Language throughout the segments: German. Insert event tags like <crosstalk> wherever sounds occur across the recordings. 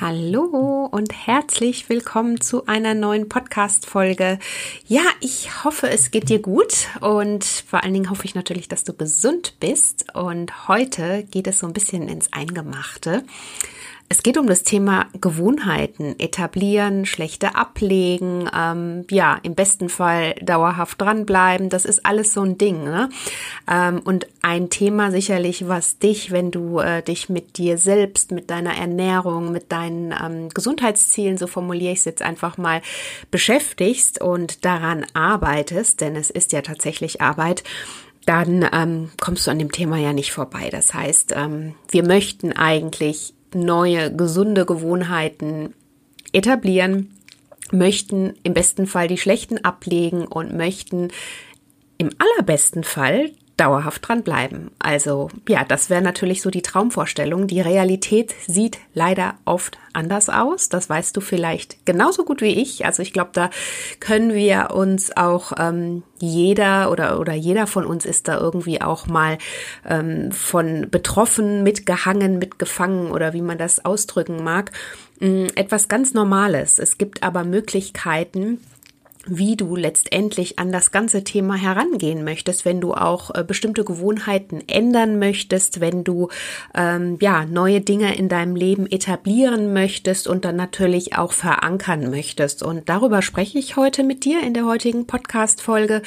Hallo und herzlich willkommen zu einer neuen Podcast-Folge. Ja, ich hoffe, es geht dir gut und vor allen Dingen hoffe ich natürlich, dass du gesund bist. Und heute geht es so ein bisschen ins Eingemachte. Es geht um das Thema Gewohnheiten, etablieren, schlechte ablegen, ähm, ja, im besten Fall dauerhaft dranbleiben. Das ist alles so ein Ding. Ne? Ähm, und ein Thema sicherlich, was dich, wenn du äh, dich mit dir selbst, mit deiner Ernährung, mit deinen ähm, Gesundheitszielen, so formuliere ich es jetzt einfach mal, beschäftigst und daran arbeitest, denn es ist ja tatsächlich Arbeit, dann ähm, kommst du an dem Thema ja nicht vorbei. Das heißt, ähm, wir möchten eigentlich neue, gesunde Gewohnheiten etablieren, möchten im besten Fall die schlechten ablegen und möchten im allerbesten Fall dauerhaft dran bleiben. Also ja, das wäre natürlich so die Traumvorstellung. Die Realität sieht leider oft anders aus. Das weißt du vielleicht genauso gut wie ich. Also ich glaube, da können wir uns auch ähm, jeder oder oder jeder von uns ist da irgendwie auch mal ähm, von betroffen, mitgehangen, mitgefangen oder wie man das ausdrücken mag. Ähm, etwas ganz Normales. Es gibt aber Möglichkeiten, wie du letztendlich an das ganze Thema herangehen möchtest, wenn du auch äh, bestimmte Gewohnheiten ändern möchtest, wenn du ähm, ja neue Dinge in deinem Leben etablieren möchtest und dann natürlich auch verankern möchtest. Und darüber spreche ich heute mit dir in der heutigen Podcast-Folge.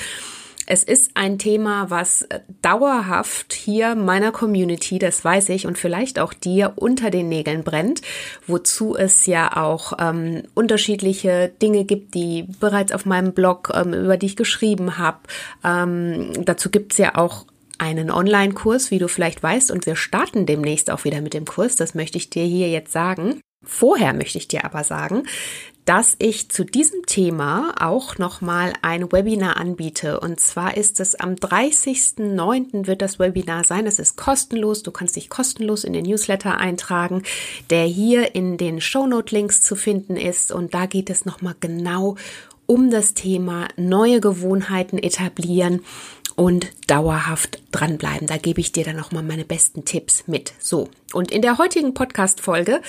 Es ist ein Thema, was dauerhaft hier meiner Community, das weiß ich, und vielleicht auch dir unter den Nägeln brennt, wozu es ja auch ähm, unterschiedliche Dinge gibt, die bereits auf meinem Blog, ähm, über die ich geschrieben habe. Ähm, dazu gibt's ja auch einen Online-Kurs, wie du vielleicht weißt, und wir starten demnächst auch wieder mit dem Kurs. Das möchte ich dir hier jetzt sagen. Vorher möchte ich dir aber sagen, dass ich zu diesem Thema auch nochmal ein Webinar anbiete. Und zwar ist es am 30.09. wird das Webinar sein. Es ist kostenlos. Du kannst dich kostenlos in den Newsletter eintragen, der hier in den Shownote-Links zu finden ist. Und da geht es nochmal genau um das Thema neue Gewohnheiten etablieren und dauerhaft dranbleiben. Da gebe ich dir dann nochmal meine besten Tipps mit. So. Und in der heutigen Podcast-Folge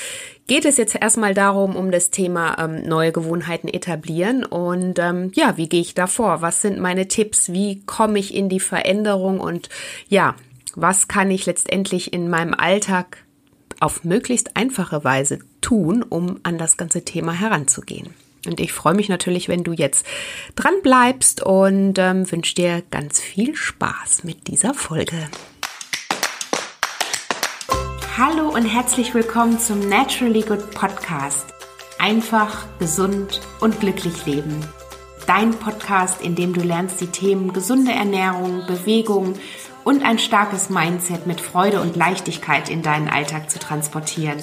geht es jetzt erstmal darum, um das Thema ähm, neue Gewohnheiten etablieren. Und ähm, ja, wie gehe ich da vor? Was sind meine Tipps? Wie komme ich in die Veränderung? Und ja, was kann ich letztendlich in meinem Alltag auf möglichst einfache Weise tun, um an das ganze Thema heranzugehen? Und ich freue mich natürlich, wenn du jetzt dran bleibst und ähm, wünsche dir ganz viel Spaß mit dieser Folge. Hallo und herzlich willkommen zum Naturally Good Podcast. Einfach, gesund und glücklich leben. Dein Podcast, in dem du lernst, die Themen gesunde Ernährung, Bewegung und ein starkes Mindset mit Freude und Leichtigkeit in deinen Alltag zu transportieren.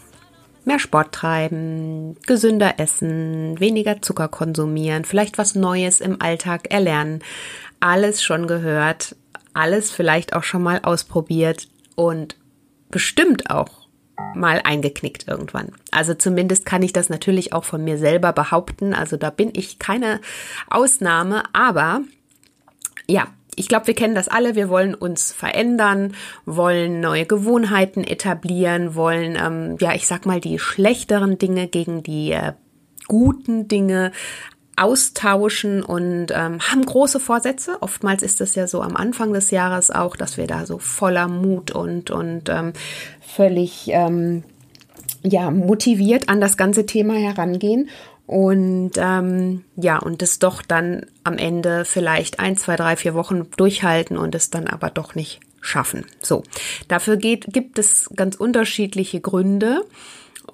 mehr Sport treiben, gesünder essen, weniger Zucker konsumieren, vielleicht was Neues im Alltag erlernen. Alles schon gehört, alles vielleicht auch schon mal ausprobiert und bestimmt auch mal eingeknickt irgendwann. Also zumindest kann ich das natürlich auch von mir selber behaupten. Also da bin ich keine Ausnahme, aber ja, ich glaube, wir kennen das alle. Wir wollen uns verändern, wollen neue Gewohnheiten etablieren, wollen, ähm, ja, ich sag mal, die schlechteren Dinge gegen die äh, guten Dinge austauschen und ähm, haben große Vorsätze. Oftmals ist es ja so am Anfang des Jahres auch, dass wir da so voller Mut und und ähm, völlig ähm, ja motiviert an das ganze Thema herangehen und ähm, ja, und es doch dann am Ende vielleicht ein, zwei, drei, vier Wochen durchhalten und es dann aber doch nicht schaffen. So, dafür geht, gibt es ganz unterschiedliche Gründe,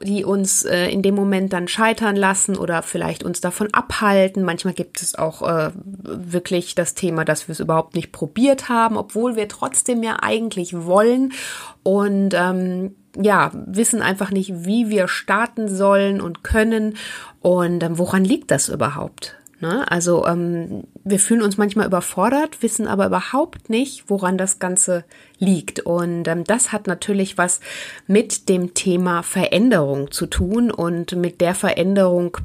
die uns äh, in dem Moment dann scheitern lassen oder vielleicht uns davon abhalten. Manchmal gibt es auch äh, wirklich das Thema, dass wir es überhaupt nicht probiert haben, obwohl wir trotzdem ja eigentlich wollen. Und ähm, ja, wissen einfach nicht, wie wir starten sollen und können und ähm, woran liegt das überhaupt? Ne? Also ähm, wir fühlen uns manchmal überfordert, wissen aber überhaupt nicht, woran das Ganze liegt. Und ähm, das hat natürlich was mit dem Thema Veränderung zu tun und mit der Veränderung,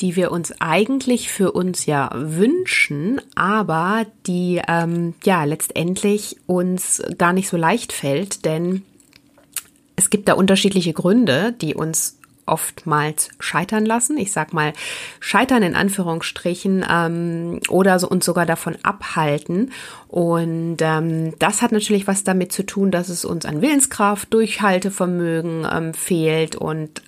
die wir uns eigentlich für uns ja wünschen, aber die ähm, ja letztendlich uns gar nicht so leicht fällt, denn es gibt da unterschiedliche Gründe, die uns oftmals scheitern lassen. Ich sag mal scheitern in Anführungsstrichen ähm, oder so, uns sogar davon abhalten. Und ähm, das hat natürlich was damit zu tun, dass es uns an Willenskraft, Durchhaltevermögen ähm, fehlt und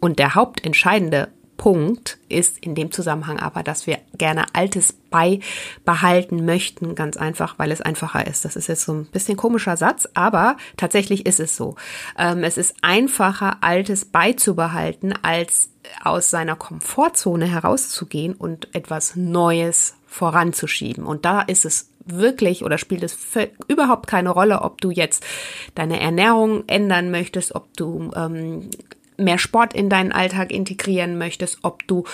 und der hauptentscheidende Punkt ist in dem Zusammenhang aber, dass wir gerne Altes beibehalten möchten, ganz einfach, weil es einfacher ist. Das ist jetzt so ein bisschen komischer Satz, aber tatsächlich ist es so. Ähm, es ist einfacher, Altes beizubehalten, als aus seiner Komfortzone herauszugehen und etwas Neues voranzuschieben. Und da ist es wirklich oder spielt es überhaupt keine Rolle, ob du jetzt deine Ernährung ändern möchtest, ob du ähm, mehr Sport in deinen Alltag integrieren möchtest, ob du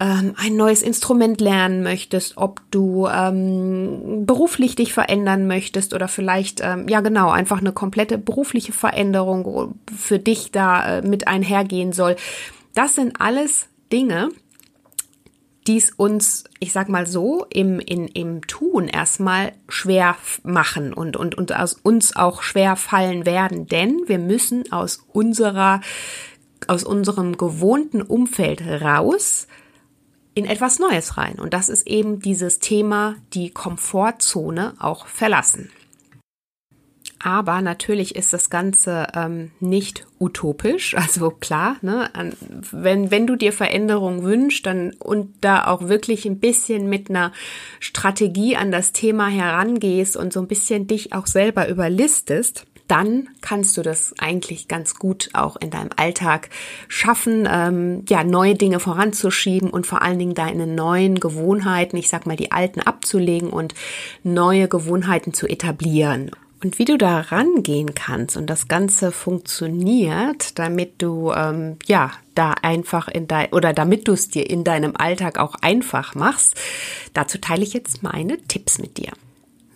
ähm, ein neues Instrument lernen möchtest, ob du ähm, beruflich dich verändern möchtest oder vielleicht, ähm, ja genau, einfach eine komplette berufliche Veränderung für dich da äh, mit einhergehen soll. Das sind alles Dinge, die es uns, ich sag mal so, im, in, im Tun erstmal schwer machen und, und, und aus uns auch schwer fallen werden, denn wir müssen aus unserer aus unserem gewohnten Umfeld raus in etwas Neues rein. Und das ist eben dieses Thema, die Komfortzone auch verlassen. Aber natürlich ist das Ganze ähm, nicht utopisch. Also klar, ne, wenn, wenn du dir Veränderung wünschst dann, und da auch wirklich ein bisschen mit einer Strategie an das Thema herangehst und so ein bisschen dich auch selber überlistest, dann kannst du das eigentlich ganz gut auch in deinem Alltag schaffen, ähm, ja, neue Dinge voranzuschieben und vor allen Dingen deine neuen Gewohnheiten, ich sag mal, die alten abzulegen und neue Gewohnheiten zu etablieren. Und wie du da rangehen kannst und das Ganze funktioniert, damit du ähm, ja da einfach in dein oder damit du es dir in deinem Alltag auch einfach machst, dazu teile ich jetzt meine Tipps mit dir.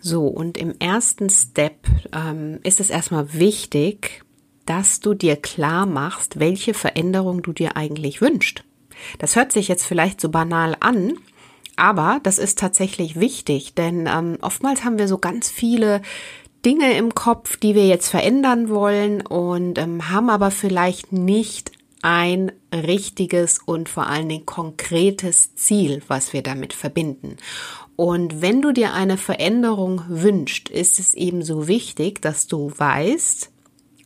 So, und im ersten Step ähm, ist es erstmal wichtig, dass du dir klar machst, welche Veränderung du dir eigentlich wünschst. Das hört sich jetzt vielleicht so banal an, aber das ist tatsächlich wichtig, denn ähm, oftmals haben wir so ganz viele Dinge im Kopf, die wir jetzt verändern wollen und ähm, haben aber vielleicht nicht ein richtiges und vor allen Dingen konkretes Ziel, was wir damit verbinden. Und wenn du dir eine Veränderung wünschst, ist es ebenso wichtig, dass du weißt,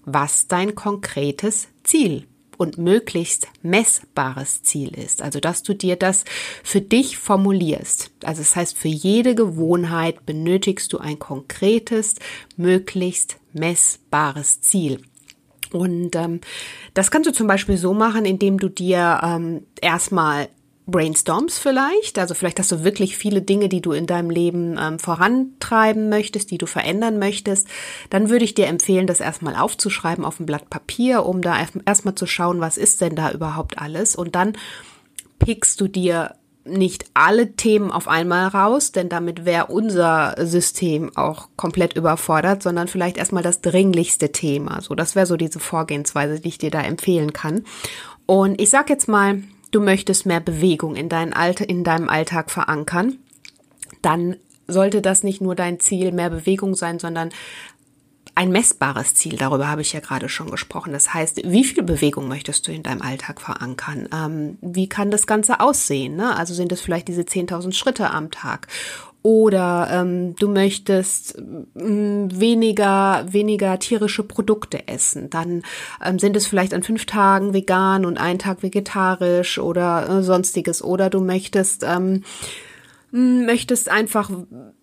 was dein konkretes Ziel und möglichst messbares Ziel ist. Also, dass du dir das für dich formulierst. Also, das heißt, für jede Gewohnheit benötigst du ein konkretes, möglichst messbares Ziel. Und ähm, das kannst du zum Beispiel so machen, indem du dir ähm, erstmal brainstorms vielleicht. Also vielleicht hast du wirklich viele Dinge, die du in deinem Leben ähm, vorantreiben möchtest, die du verändern möchtest. Dann würde ich dir empfehlen, das erstmal aufzuschreiben auf ein Blatt Papier, um da erstmal zu schauen, was ist denn da überhaupt alles. Und dann pickst du dir nicht alle Themen auf einmal raus, denn damit wäre unser System auch komplett überfordert, sondern vielleicht erstmal das dringlichste Thema. So, das wäre so diese Vorgehensweise, die ich dir da empfehlen kann. Und ich sag jetzt mal, du möchtest mehr Bewegung in, dein Alter, in deinem Alltag verankern, dann sollte das nicht nur dein Ziel, mehr Bewegung sein, sondern ein messbares Ziel. Darüber habe ich ja gerade schon gesprochen. Das heißt, wie viel Bewegung möchtest du in deinem Alltag verankern? Ähm, wie kann das Ganze aussehen? Ne? Also sind es vielleicht diese 10.000 Schritte am Tag? Oder ähm, du möchtest ähm, weniger, weniger tierische Produkte essen. Dann ähm, sind es vielleicht an fünf Tagen vegan und einen Tag vegetarisch oder äh, sonstiges. Oder du möchtest, ähm, möchtest einfach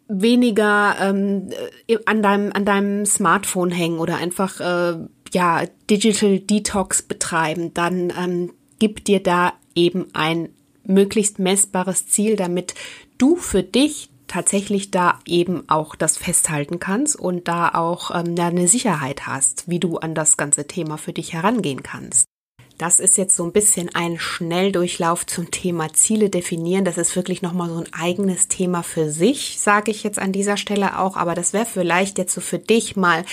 weniger ähm, äh, an deinem an deinem Smartphone hängen oder einfach äh, ja Digital Detox betreiben, dann ähm, gib dir da eben ein möglichst messbares Ziel, damit du für dich tatsächlich da eben auch das festhalten kannst und da auch ähm, eine Sicherheit hast, wie du an das ganze Thema für dich herangehen kannst. Das ist jetzt so ein bisschen ein Schnelldurchlauf zum Thema Ziele definieren. Das ist wirklich nochmal so ein eigenes Thema für sich, sage ich jetzt an dieser Stelle auch. Aber das wäre vielleicht jetzt so für dich mal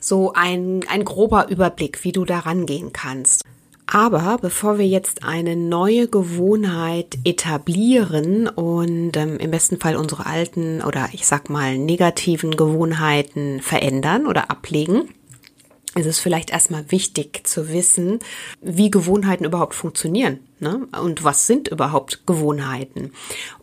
so ein, ein grober Überblick, wie du da rangehen kannst. Aber bevor wir jetzt eine neue Gewohnheit etablieren und ähm, im besten Fall unsere alten oder ich sag mal negativen Gewohnheiten verändern oder ablegen, ist es vielleicht erstmal wichtig zu wissen, wie Gewohnheiten überhaupt funktionieren. Ne? Und was sind überhaupt Gewohnheiten?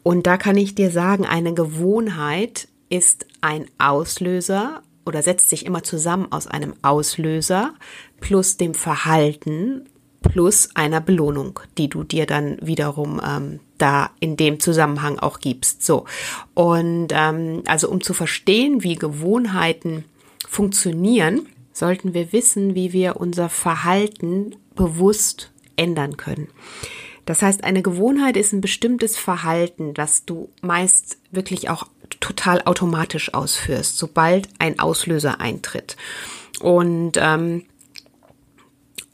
Und da kann ich dir sagen, eine Gewohnheit ist ein Auslöser oder setzt sich immer zusammen aus einem Auslöser plus dem Verhalten plus einer Belohnung, die du dir dann wiederum ähm, da in dem Zusammenhang auch gibst. So und ähm, also um zu verstehen, wie Gewohnheiten funktionieren, sollten wir wissen, wie wir unser Verhalten bewusst ändern können. Das heißt, eine Gewohnheit ist ein bestimmtes Verhalten, das du meist wirklich auch total automatisch ausführst, sobald ein Auslöser eintritt. Und ähm,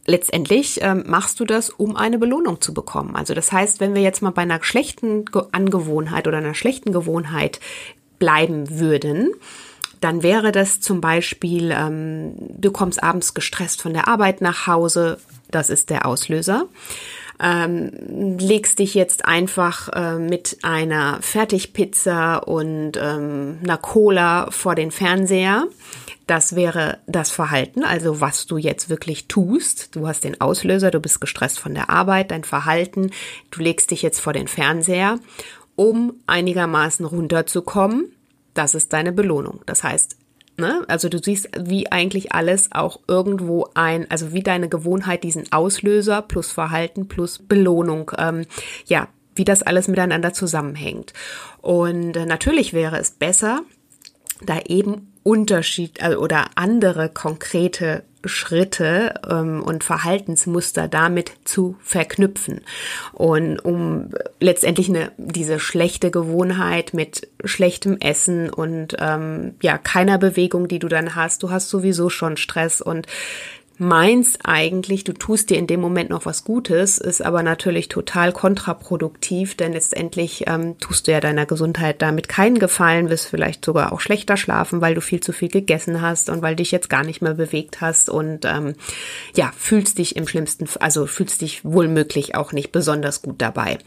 letztendlich ähm, machst du das, um eine Belohnung zu bekommen. Also das heißt, wenn wir jetzt mal bei einer schlechten Angewohnheit oder einer schlechten Gewohnheit bleiben würden, dann wäre das zum Beispiel, ähm, du kommst abends gestresst von der Arbeit nach Hause, das ist der Auslöser. Ähm, legst dich jetzt einfach äh, mit einer Fertigpizza und ähm, einer Cola vor den Fernseher das wäre das Verhalten, also was du jetzt wirklich tust. Du hast den Auslöser, du bist gestresst von der Arbeit, dein Verhalten, du legst dich jetzt vor den Fernseher, um einigermaßen runterzukommen. Das ist deine Belohnung. Das heißt, ne, also du siehst, wie eigentlich alles auch irgendwo ein, also wie deine Gewohnheit diesen Auslöser plus Verhalten plus Belohnung, ähm, ja, wie das alles miteinander zusammenhängt. Und äh, natürlich wäre es besser, da eben Unterschied also, oder andere konkrete Schritte ähm, und Verhaltensmuster damit zu verknüpfen. Und um letztendlich eine diese schlechte Gewohnheit mit schlechtem Essen und ähm, ja keiner Bewegung, die du dann hast, du hast sowieso schon Stress und meinst eigentlich, du tust dir in dem Moment noch was Gutes, ist aber natürlich total kontraproduktiv, denn letztendlich ähm, tust du ja deiner Gesundheit damit keinen Gefallen, wirst vielleicht sogar auch schlechter schlafen, weil du viel zu viel gegessen hast und weil dich jetzt gar nicht mehr bewegt hast und ähm, ja, fühlst dich im schlimmsten, also fühlst dich wohl möglich auch nicht besonders gut dabei.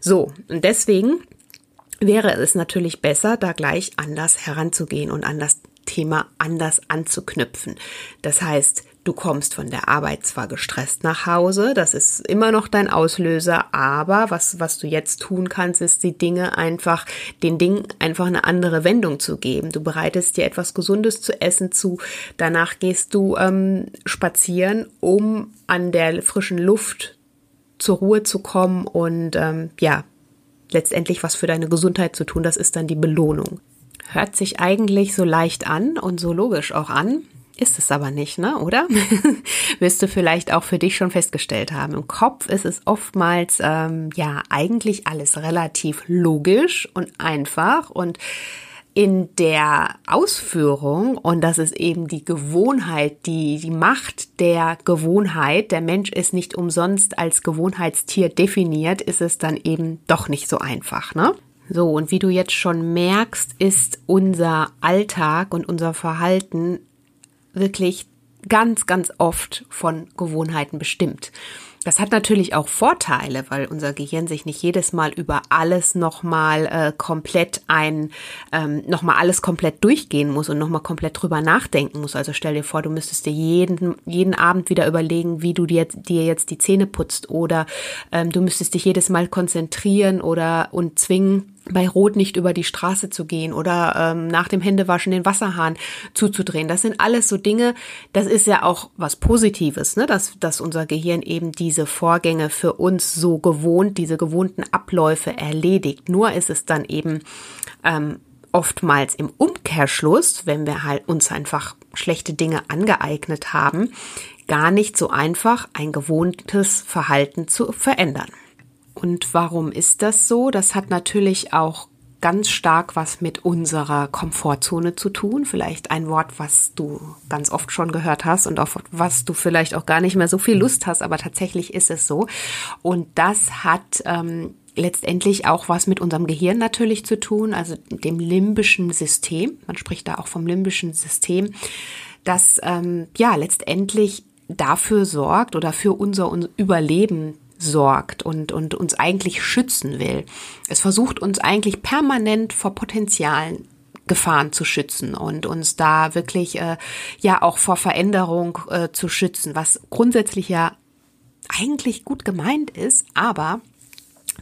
So, und deswegen wäre es natürlich besser, da gleich anders heranzugehen und an das Thema anders anzuknüpfen. Das heißt, Du kommst von der Arbeit zwar gestresst nach Hause, das ist immer noch dein Auslöser, aber was, was du jetzt tun kannst, ist die Dinge einfach, den Dingen einfach eine andere Wendung zu geben. Du bereitest dir etwas Gesundes zu essen zu, danach gehst du ähm, spazieren, um an der frischen Luft zur Ruhe zu kommen und ähm, ja, letztendlich was für deine Gesundheit zu tun. Das ist dann die Belohnung. Hört sich eigentlich so leicht an und so logisch auch an. Ist es aber nicht, ne? Oder? <laughs> Wirst du vielleicht auch für dich schon festgestellt haben. Im Kopf ist es oftmals ähm, ja eigentlich alles relativ logisch und einfach und in der Ausführung, und das ist eben die Gewohnheit, die, die Macht der Gewohnheit, der Mensch ist nicht umsonst als Gewohnheitstier definiert, ist es dann eben doch nicht so einfach, ne? So, und wie du jetzt schon merkst, ist unser Alltag und unser Verhalten wirklich ganz, ganz oft von Gewohnheiten bestimmt. Das hat natürlich auch Vorteile, weil unser Gehirn sich nicht jedes Mal über alles nochmal äh, komplett ein, ähm, nochmal alles komplett durchgehen muss und nochmal komplett drüber nachdenken muss. Also stell dir vor, du müsstest dir jeden, jeden Abend wieder überlegen, wie du dir, dir jetzt die Zähne putzt oder ähm, du müsstest dich jedes Mal konzentrieren oder und zwingen, bei Rot nicht über die Straße zu gehen oder ähm, nach dem Händewaschen den Wasserhahn zuzudrehen. Das sind alles so Dinge, das ist ja auch was Positives, ne? dass, dass unser Gehirn eben diese Vorgänge für uns so gewohnt, diese gewohnten Abläufe erledigt. Nur ist es dann eben ähm, oftmals im Umkehrschluss, wenn wir halt uns einfach schlechte Dinge angeeignet haben, gar nicht so einfach ein gewohntes Verhalten zu verändern. Und warum ist das so? Das hat natürlich auch ganz stark was mit unserer Komfortzone zu tun. Vielleicht ein Wort, was du ganz oft schon gehört hast und auf was du vielleicht auch gar nicht mehr so viel Lust hast, aber tatsächlich ist es so. Und das hat ähm, letztendlich auch was mit unserem Gehirn natürlich zu tun, also dem limbischen System. Man spricht da auch vom limbischen System, das ähm, ja letztendlich dafür sorgt oder für unser Überleben sorgt und, und uns eigentlich schützen will. Es versucht uns eigentlich permanent vor potenzialen Gefahren zu schützen und uns da wirklich äh, ja auch vor Veränderung äh, zu schützen, was grundsätzlich ja eigentlich gut gemeint ist, aber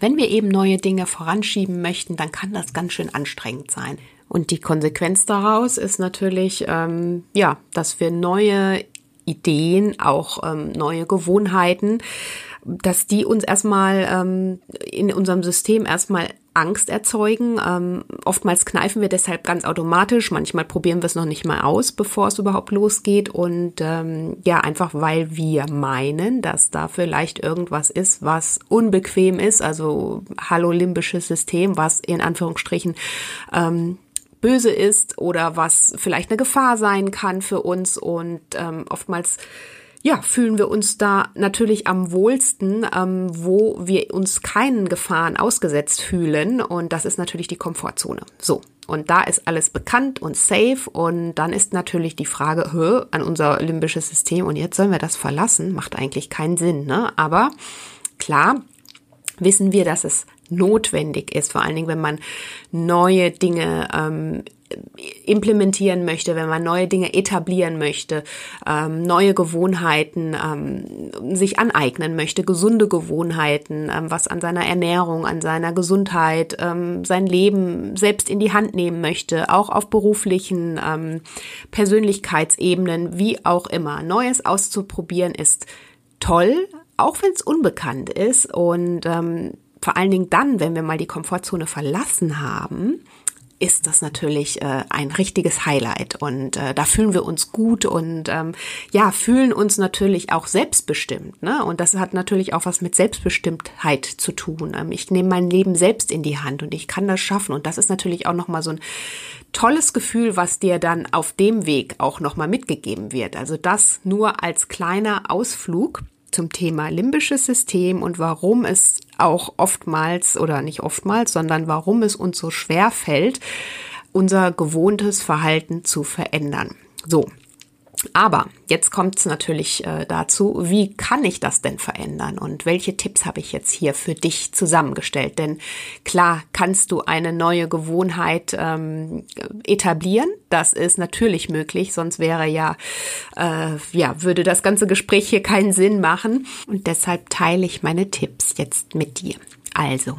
wenn wir eben neue Dinge voranschieben möchten, dann kann das ganz schön anstrengend sein. Und die Konsequenz daraus ist natürlich, ähm, ja, dass wir neue Ideen, auch ähm, neue Gewohnheiten, dass die uns erstmal ähm, in unserem System erstmal Angst erzeugen. Ähm, oftmals kneifen wir deshalb ganz automatisch. Manchmal probieren wir es noch nicht mal aus, bevor es überhaupt losgeht. Und ähm, ja, einfach weil wir meinen, dass da vielleicht irgendwas ist, was unbequem ist. Also hallo limbisches System, was in Anführungsstrichen ähm, böse ist oder was vielleicht eine Gefahr sein kann für uns. Und ähm, oftmals ja, fühlen wir uns da natürlich am wohlsten, ähm, wo wir uns keinen Gefahren ausgesetzt fühlen. Und das ist natürlich die Komfortzone. So. Und da ist alles bekannt und safe. Und dann ist natürlich die Frage, hö, an unser limbisches System. Und jetzt sollen wir das verlassen? Macht eigentlich keinen Sinn, ne? Aber klar, wissen wir, dass es notwendig ist, vor allen Dingen, wenn man neue Dinge ähm, implementieren möchte, wenn man neue Dinge etablieren möchte, ähm, neue Gewohnheiten ähm, sich aneignen möchte, gesunde Gewohnheiten, ähm, was an seiner Ernährung, an seiner Gesundheit, ähm, sein Leben selbst in die Hand nehmen möchte, auch auf beruflichen ähm, Persönlichkeitsebenen, wie auch immer. Neues auszuprobieren ist toll, auch wenn es unbekannt ist und ähm, vor allen Dingen dann, wenn wir mal die Komfortzone verlassen haben, ist das natürlich äh, ein richtiges Highlight. Und äh, da fühlen wir uns gut und ähm, ja fühlen uns natürlich auch selbstbestimmt ne? Und das hat natürlich auch was mit Selbstbestimmtheit zu tun. Ähm, ich nehme mein Leben selbst in die Hand und ich kann das schaffen. Und das ist natürlich auch noch mal so ein tolles Gefühl was dir dann auf dem Weg auch noch mal mitgegeben wird. Also das nur als kleiner Ausflug zum Thema limbisches System und warum es auch oftmals oder nicht oftmals, sondern warum es uns so schwer fällt, unser gewohntes Verhalten zu verändern. So, aber jetzt kommt es natürlich äh, dazu, wie kann ich das denn verändern und welche Tipps habe ich jetzt hier für dich zusammengestellt? Denn klar kannst du eine neue Gewohnheit ähm, etablieren. Das ist natürlich möglich, sonst wäre ja, äh, ja, würde das ganze Gespräch hier keinen Sinn machen. Und deshalb teile ich meine Tipps jetzt mit dir. Also,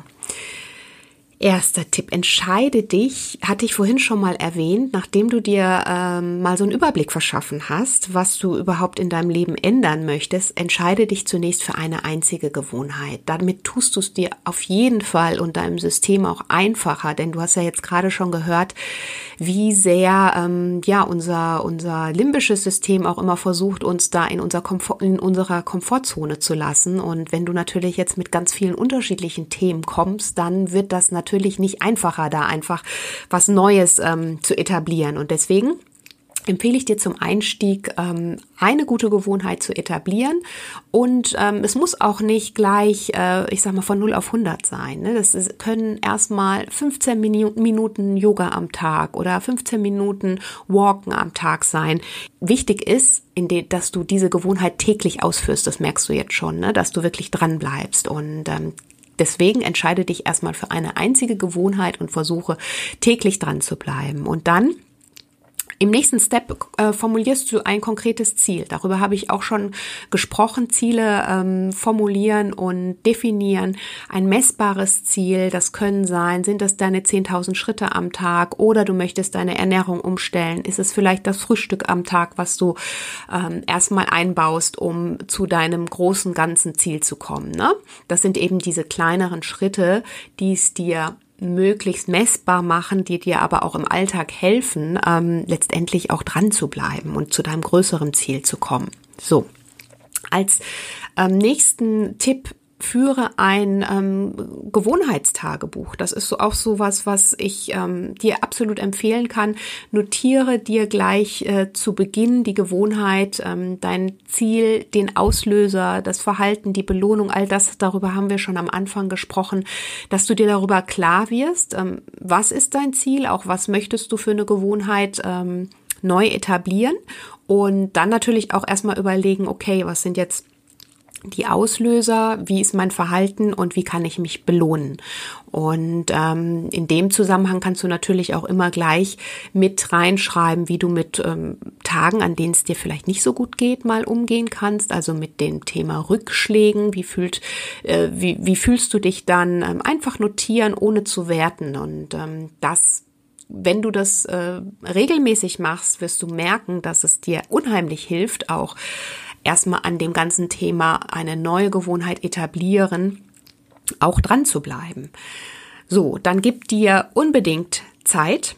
Erster Tipp, entscheide dich, hatte ich vorhin schon mal erwähnt, nachdem du dir ähm, mal so einen Überblick verschaffen hast, was du überhaupt in deinem Leben ändern möchtest, entscheide dich zunächst für eine einzige Gewohnheit. Damit tust du es dir auf jeden Fall und deinem System auch einfacher, denn du hast ja jetzt gerade schon gehört, wie sehr ähm, ja unser unser limbisches System auch immer versucht, uns da in, unser Komfort, in unserer Komfortzone zu lassen. Und wenn du natürlich jetzt mit ganz vielen unterschiedlichen Themen kommst, dann wird das natürlich natürlich nicht einfacher, da einfach was Neues ähm, zu etablieren. Und deswegen empfehle ich dir zum Einstieg, ähm, eine gute Gewohnheit zu etablieren. Und ähm, es muss auch nicht gleich, äh, ich sag mal, von 0 auf 100 sein. Ne? Das ist, können erstmal 15 Minuten Yoga am Tag oder 15 Minuten Walken am Tag sein. Wichtig ist, dass du diese Gewohnheit täglich ausführst. Das merkst du jetzt schon, ne? dass du wirklich dran bleibst. Und ähm, Deswegen entscheide dich erstmal für eine einzige Gewohnheit und versuche täglich dran zu bleiben. Und dann im nächsten Step äh, formulierst du ein konkretes Ziel. Darüber habe ich auch schon gesprochen. Ziele ähm, formulieren und definieren. Ein messbares Ziel, das können sein, sind das deine 10.000 Schritte am Tag oder du möchtest deine Ernährung umstellen. Ist es vielleicht das Frühstück am Tag, was du ähm, erstmal einbaust, um zu deinem großen ganzen Ziel zu kommen. Ne? Das sind eben diese kleineren Schritte, die es dir möglichst messbar machen, die dir aber auch im Alltag helfen, ähm, letztendlich auch dran zu bleiben und zu deinem größeren Ziel zu kommen. So, als ähm, nächsten Tipp führe ein ähm, Gewohnheitstagebuch. Das ist so auch so was, was ich ähm, dir absolut empfehlen kann. Notiere dir gleich äh, zu Beginn die Gewohnheit, ähm, dein Ziel, den Auslöser, das Verhalten, die Belohnung, all das, darüber haben wir schon am Anfang gesprochen, dass du dir darüber klar wirst, ähm, was ist dein Ziel, auch was möchtest du für eine Gewohnheit ähm, neu etablieren und dann natürlich auch erstmal überlegen, okay, was sind jetzt die Auslöser, wie ist mein Verhalten und wie kann ich mich belohnen. Und ähm, in dem Zusammenhang kannst du natürlich auch immer gleich mit reinschreiben, wie du mit ähm, Tagen, an denen es dir vielleicht nicht so gut geht, mal umgehen kannst. Also mit dem Thema Rückschlägen, wie fühlt, äh, wie, wie fühlst du dich dann? Ähm, einfach notieren, ohne zu werten. Und ähm, das wenn du das äh, regelmäßig machst, wirst du merken, dass es dir unheimlich hilft, auch erstmal an dem ganzen Thema eine neue Gewohnheit etablieren, auch dran zu bleiben. So, dann gib dir unbedingt Zeit.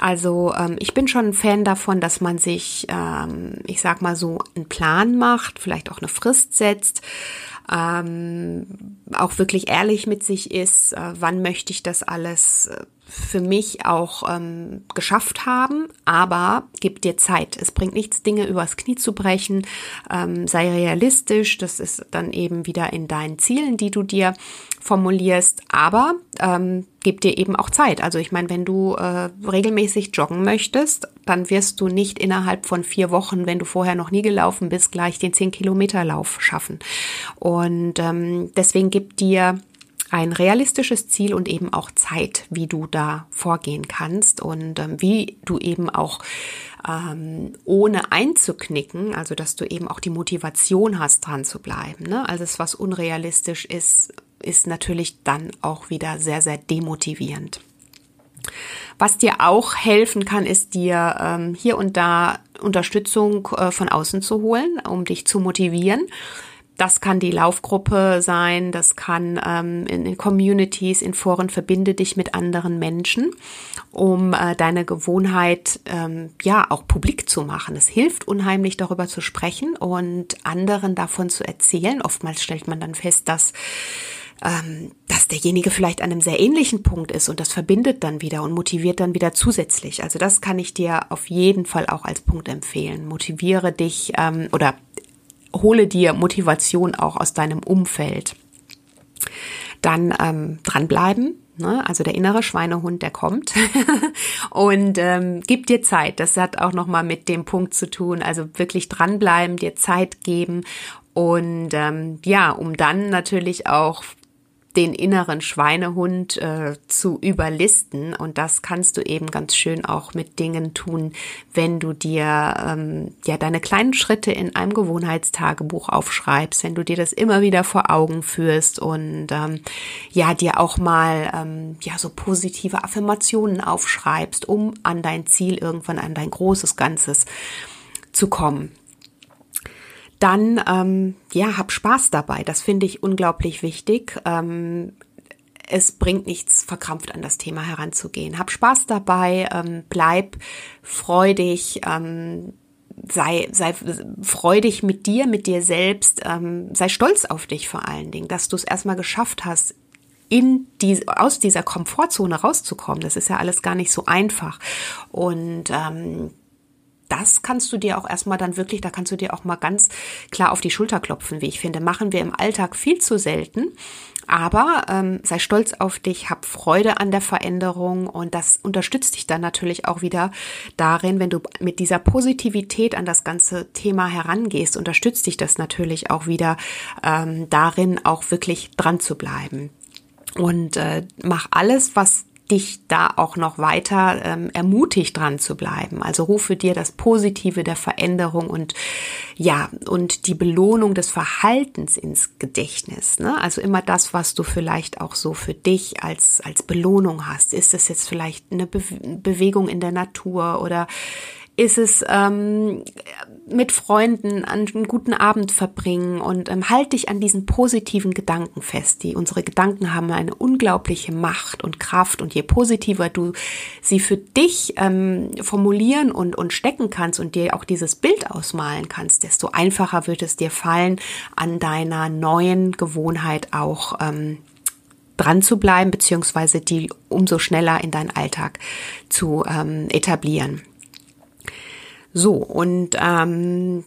Also ähm, ich bin schon ein Fan davon, dass man sich, ähm, ich sag mal so, einen Plan macht, vielleicht auch eine Frist setzt, ähm, auch wirklich ehrlich mit sich ist, äh, wann möchte ich das alles äh, für mich auch ähm, geschafft haben, aber gib dir Zeit. Es bringt nichts, Dinge übers Knie zu brechen. Ähm, sei realistisch, das ist dann eben wieder in deinen Zielen, die du dir formulierst, aber ähm, gib dir eben auch Zeit. Also ich meine, wenn du äh, regelmäßig joggen möchtest, dann wirst du nicht innerhalb von vier Wochen, wenn du vorher noch nie gelaufen bist, gleich den 10 Kilometer Lauf schaffen. Und ähm, deswegen gib dir ein realistisches Ziel und eben auch Zeit, wie du da vorgehen kannst und ähm, wie du eben auch ähm, ohne einzuknicken, also dass du eben auch die Motivation hast, dran zu bleiben. Ne? Alles, was unrealistisch ist, ist natürlich dann auch wieder sehr, sehr demotivierend. Was dir auch helfen kann, ist dir ähm, hier und da Unterstützung äh, von außen zu holen, um dich zu motivieren. Das kann die Laufgruppe sein, das kann ähm, in, in, Communities, in Foren verbinde dich mit anderen Menschen, um äh, deine Gewohnheit ähm, ja auch publik zu machen. Es hilft unheimlich darüber zu sprechen und anderen davon zu erzählen. Oftmals stellt man dann fest, dass ähm, dass derjenige vielleicht an einem sehr ähnlichen Punkt ist und das verbindet dann wieder und motiviert dann wieder zusätzlich. Also das kann ich dir auf jeden Fall auch als Punkt empfehlen. Motiviere dich ähm, oder hole dir Motivation auch aus deinem Umfeld. Dann ähm, dranbleiben, ne? also der innere Schweinehund, der kommt <laughs> und ähm, gib dir Zeit. Das hat auch nochmal mit dem Punkt zu tun. Also wirklich dranbleiben, dir Zeit geben und ähm, ja, um dann natürlich auch den inneren Schweinehund äh, zu überlisten. Und das kannst du eben ganz schön auch mit Dingen tun, wenn du dir ähm, ja deine kleinen Schritte in einem Gewohnheitstagebuch aufschreibst, wenn du dir das immer wieder vor Augen führst und ähm, ja dir auch mal ähm, ja so positive Affirmationen aufschreibst, um an dein Ziel irgendwann an dein großes Ganzes zu kommen dann ähm, ja, hab Spaß dabei. Das finde ich unglaublich wichtig. Ähm, es bringt nichts, verkrampft an das Thema heranzugehen. Hab Spaß dabei, ähm, bleib freudig, ähm, sei, sei freudig mit dir, mit dir selbst, ähm, sei stolz auf dich vor allen Dingen, dass du es erstmal geschafft hast, in die, aus dieser Komfortzone rauszukommen. Das ist ja alles gar nicht so einfach. Und ähm, das kannst du dir auch erstmal dann wirklich, da kannst du dir auch mal ganz klar auf die Schulter klopfen, wie ich finde. Machen wir im Alltag viel zu selten. Aber ähm, sei stolz auf dich, hab Freude an der Veränderung und das unterstützt dich dann natürlich auch wieder darin, wenn du mit dieser Positivität an das ganze Thema herangehst, unterstützt dich das natürlich auch wieder ähm, darin, auch wirklich dran zu bleiben. Und äh, mach alles, was dich da auch noch weiter ähm, ermutigt dran zu bleiben. Also rufe dir das Positive der Veränderung und ja, und die Belohnung des Verhaltens ins Gedächtnis. Ne? Also immer das, was du vielleicht auch so für dich als, als Belohnung hast. Ist es jetzt vielleicht eine Be Bewegung in der Natur oder Ist es ähm, mit Freunden einen guten Abend verbringen und ähm, halt dich an diesen positiven Gedanken fest. Die unsere Gedanken haben eine unglaubliche Macht und Kraft und je positiver du sie für dich ähm, formulieren und und stecken kannst und dir auch dieses Bild ausmalen kannst, desto einfacher wird es dir fallen, an deiner neuen Gewohnheit auch ähm, dran zu bleiben, beziehungsweise die umso schneller in deinen Alltag zu ähm, etablieren. So, und ähm,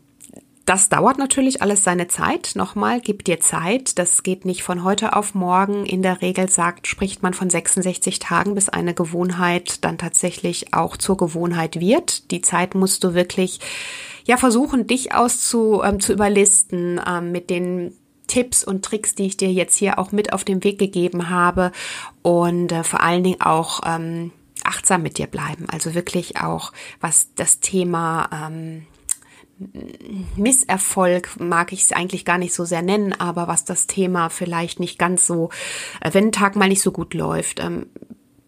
das dauert natürlich alles seine Zeit. Nochmal, gib dir Zeit. Das geht nicht von heute auf morgen. In der Regel sagt, spricht man von 66 Tagen, bis eine Gewohnheit dann tatsächlich auch zur Gewohnheit wird. Die Zeit musst du wirklich, ja, versuchen, dich auszu, ähm, zu überlisten, ähm, mit den Tipps und Tricks, die ich dir jetzt hier auch mit auf den Weg gegeben habe und äh, vor allen Dingen auch, ähm, achtsam mit dir bleiben. Also wirklich auch, was das Thema ähm, Misserfolg mag ich es eigentlich gar nicht so sehr nennen, aber was das Thema vielleicht nicht ganz so, äh, wenn ein Tag mal nicht so gut läuft, ähm,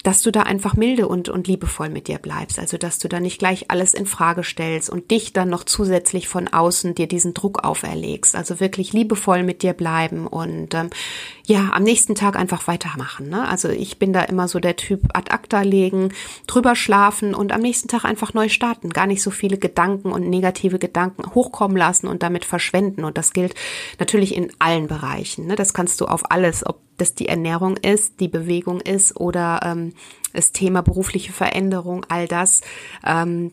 dass du da einfach milde und, und liebevoll mit dir bleibst. Also, dass du da nicht gleich alles in Frage stellst und dich dann noch zusätzlich von außen dir diesen Druck auferlegst. Also wirklich liebevoll mit dir bleiben und ähm, ja, am nächsten Tag einfach weitermachen. Ne? Also ich bin da immer so der Typ ad acta legen, drüber schlafen und am nächsten Tag einfach neu starten. Gar nicht so viele Gedanken und negative Gedanken hochkommen lassen und damit verschwenden. Und das gilt natürlich in allen Bereichen. Ne? Das kannst du auf alles, ob das die Ernährung ist, die Bewegung ist oder ähm, das Thema berufliche Veränderung, all das ähm,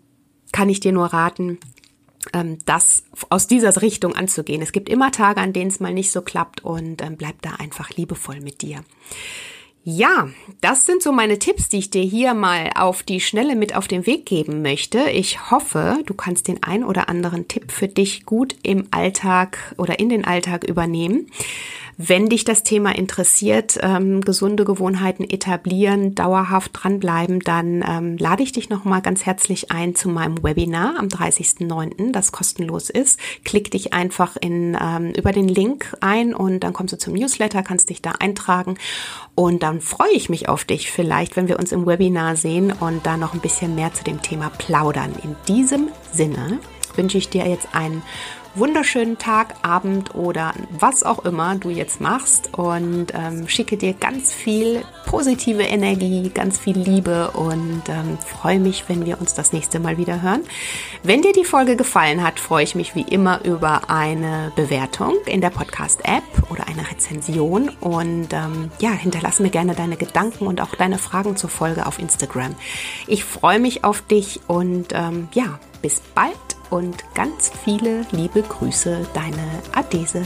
kann ich dir nur raten, ähm, das aus dieser Richtung anzugehen. Es gibt immer Tage, an denen es mal nicht so klappt und ähm, bleib da einfach liebevoll mit dir. Ja, das sind so meine Tipps, die ich dir hier mal auf die Schnelle mit auf den Weg geben möchte. Ich hoffe, du kannst den ein oder anderen Tipp für dich gut im Alltag oder in den Alltag übernehmen. Wenn dich das Thema interessiert, ähm, gesunde Gewohnheiten etablieren, dauerhaft dranbleiben, dann ähm, lade ich dich nochmal ganz herzlich ein zu meinem Webinar am 30.09., das kostenlos ist. Klick dich einfach in, ähm, über den Link ein und dann kommst du zum Newsletter, kannst dich da eintragen und dann freue ich mich auf dich vielleicht, wenn wir uns im Webinar sehen und da noch ein bisschen mehr zu dem Thema plaudern. In diesem Sinne wünsche ich dir jetzt einen wunderschönen Tag, Abend oder was auch immer du jetzt machst und ähm, schicke dir ganz viel positive Energie, ganz viel Liebe und ähm, freue mich, wenn wir uns das nächste Mal wieder hören. Wenn dir die Folge gefallen hat, freue ich mich wie immer über eine Bewertung in der Podcast-App oder eine Rezension und ähm, ja, hinterlass mir gerne deine Gedanken und auch deine Fragen zur Folge auf Instagram. Ich freue mich auf dich und ähm, ja, bis bald und ganz viele liebe Grüße, deine Adese.